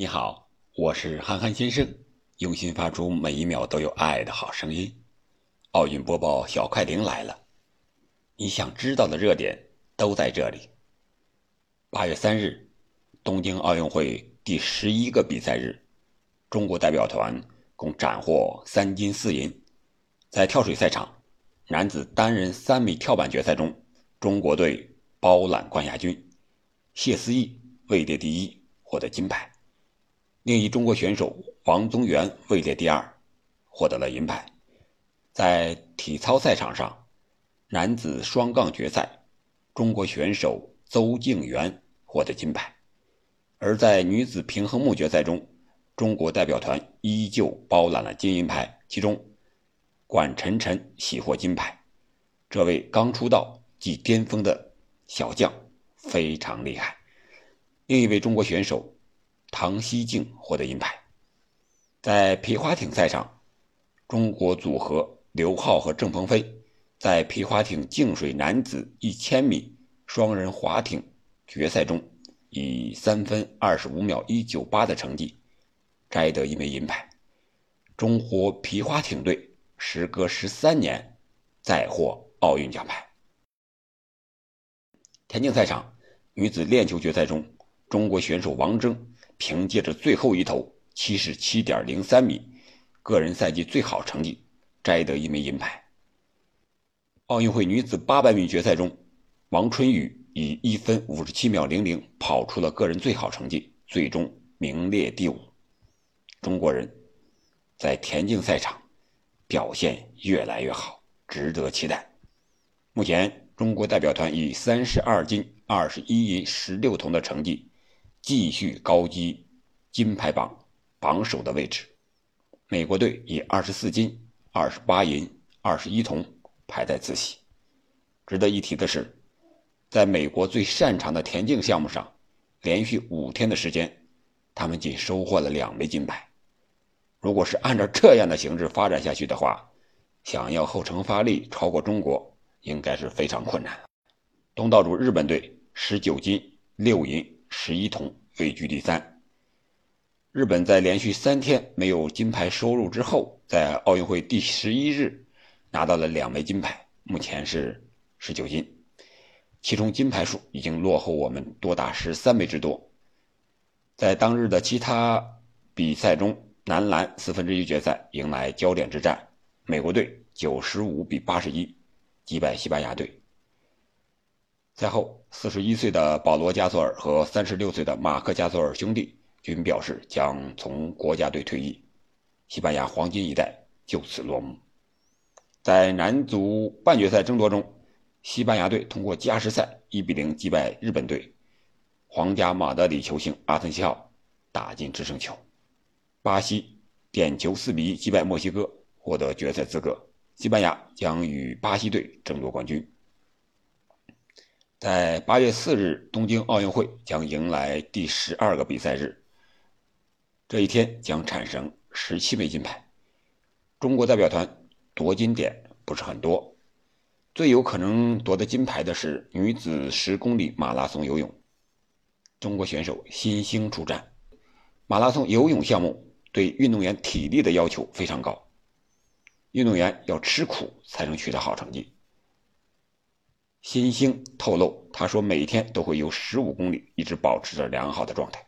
你好，我是憨憨先生，用心发出每一秒都有爱的好声音。奥运播报小快灵来了，你想知道的热点都在这里。八月三日，东京奥运会第十一个比赛日，中国代表团共斩获三金四银。在跳水赛场，男子单人三米跳板决赛中，中国队包揽冠亚军，谢思义位列第一，获得金牌。另一中国选手王宗源位列第二，获得了银牌。在体操赛场上，男子双杠决赛，中国选手邹敬园获得金牌；而在女子平衡木决赛中，中国代表团依旧包揽了金银牌，其中管晨晨喜获金牌。这位刚出道即巅峰的小将非常厉害。另一位中国选手。唐西静获得银牌。在皮划艇赛上，中国组合刘浩和郑鹏飞在皮划艇净水男子一千米双人划艇决赛中，以三分二十五秒一九八的成绩摘得一枚银牌。中国皮划艇队时隔十三年再获奥运奖牌。田径赛场，女子链球决赛中，中国选手王峥。凭借着最后一投七十七点零三米，个人赛季最好成绩，摘得一枚银牌。奥运会女子八百米决赛中，王春雨以一分五十七秒零零跑出了个人最好成绩，最终名列第五。中国人，在田径赛场表现越来越好，值得期待。目前，中国代表团以三十二金、二十一银、十六铜的成绩。继续高居金牌榜榜首的位置，美国队以二十四金、二十八银、二十一铜排在次席。值得一提的是，在美国最擅长的田径项目上，连续五天的时间，他们仅收获了两枚金牌。如果是按照这样的形势发展下去的话，想要后程发力超过中国，应该是非常困难。东道主日本队十九金六银。十一铜位居第三。日本在连续三天没有金牌收入之后，在奥运会第十一日拿到了两枚金牌，目前是十九金，其中金牌数已经落后我们多达十三枚之多。在当日的其他比赛中，男篮四分之一决赛迎来焦点之战，美国队九十五比八十一击败西班牙队。赛后，四十一岁的保罗·加索尔和三十六岁的马克·加索尔兄弟均表示将从国家队退役，西班牙黄金一代就此落幕。在男足半决赛争夺中，西班牙队通过加时赛一比零击败日本队，皇家马德里球星阿森西奥打进制胜球。巴西点球四比一击败墨西哥，获得决赛资格。西班牙将与巴西队争夺冠军。在八月四日，东京奥运会将迎来第十二个比赛日。这一天将产生十七枚金牌。中国代表团夺金点不是很多，最有可能夺得金牌的是女子十公里马拉松游泳。中国选手新星出战。马拉松游泳项目对运动员体力的要求非常高，运动员要吃苦才能取得好成绩。新星透露，他说每天都会游十五公里，一直保持着良好的状态。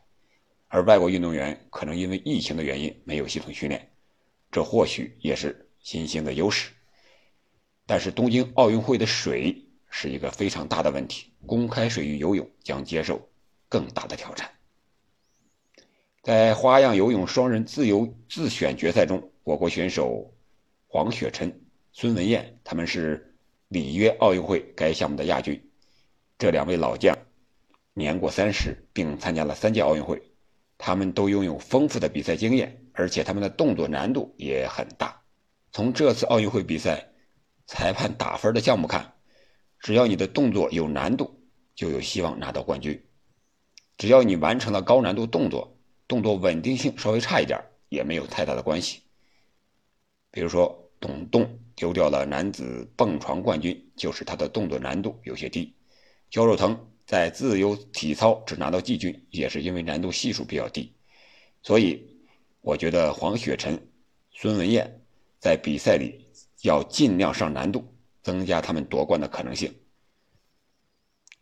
而外国运动员可能因为疫情的原因没有系统训练，这或许也是新星的优势。但是东京奥运会的水是一个非常大的问题，公开水域游泳将接受更大的挑战。在花样游泳双人自由自选决赛中，我国选手黄雪辰、孙文燕他们是。里约奥运会该项目的亚军，这两位老将年过三十，并参加了三届奥运会，他们都拥有丰富的比赛经验，而且他们的动作难度也很大。从这次奥运会比赛裁判打分的项目看，只要你的动作有难度，就有希望拿到冠军；只要你完成了高难度动作，动作稳定性稍微差一点，也没有太大的关系。比如说董栋。丢掉了男子蹦床冠军，就是他的动作难度有些低。焦若腾在自由体操只拿到季军，也是因为难度系数比较低。所以，我觉得黄雪辰、孙文艳在比赛里要尽量上难度，增加他们夺冠的可能性。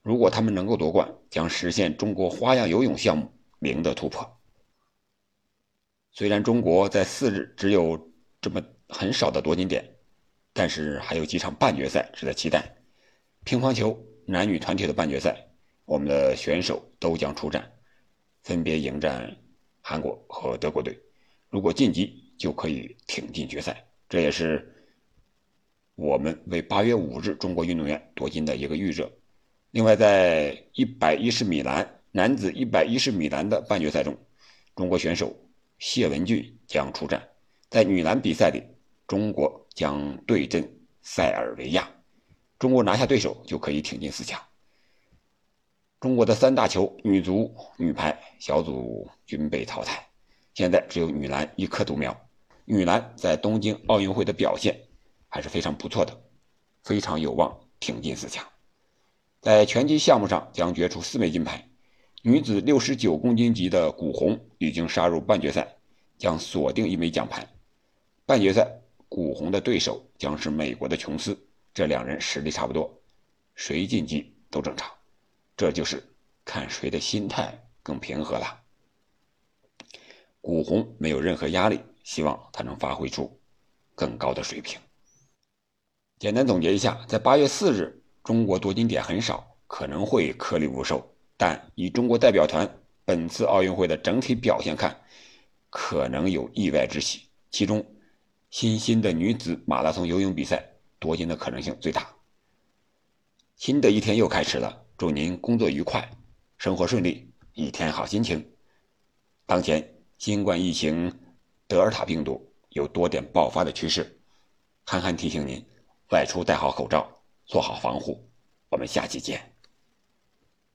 如果他们能够夺冠，将实现中国花样游泳项目零的突破。虽然中国在四日只有这么很少的夺金点，但是还有几场半决赛值得期待。乒乓球男女团体的半决赛，我们的选手都将出战，分别迎战韩国和德国队。如果晋级，就可以挺进决赛。这也是我们为八月五日中国运动员夺金的一个预热。另外，在一百一十米栏男子一百一十米栏的半决赛中，中国选手谢文俊将出战。在女篮比赛里，中国将对阵塞尔维亚。中国拿下对手就可以挺进四强。中国的三大球女足、女排小组均被淘汰，现在只有女篮一颗独苗。女篮在东京奥运会的表现还是非常不错的，非常有望挺进四强。在拳击项目上将决出四枚金牌，女子六十九公斤级的古红已经杀入半决赛，将锁定一枚奖牌。半决赛，古红的对手将是美国的琼斯。这两人实力差不多，谁晋级都正常，这就是看谁的心态更平和了。古红没有任何压力，希望他能发挥出更高的水平。简单总结一下，在八月四日，中国夺金点很少，可能会颗粒无收，但以中国代表团本次奥运会的整体表现看，可能有意外之喜。其中，新兴的女子马拉松游泳比赛。夺金的可能性最大。新的一天又开始了，祝您工作愉快，生活顺利，一天好心情。当前新冠疫情德尔塔病毒有多点爆发的趋势，憨憨提醒您外出戴好口罩，做好防护。我们下期见。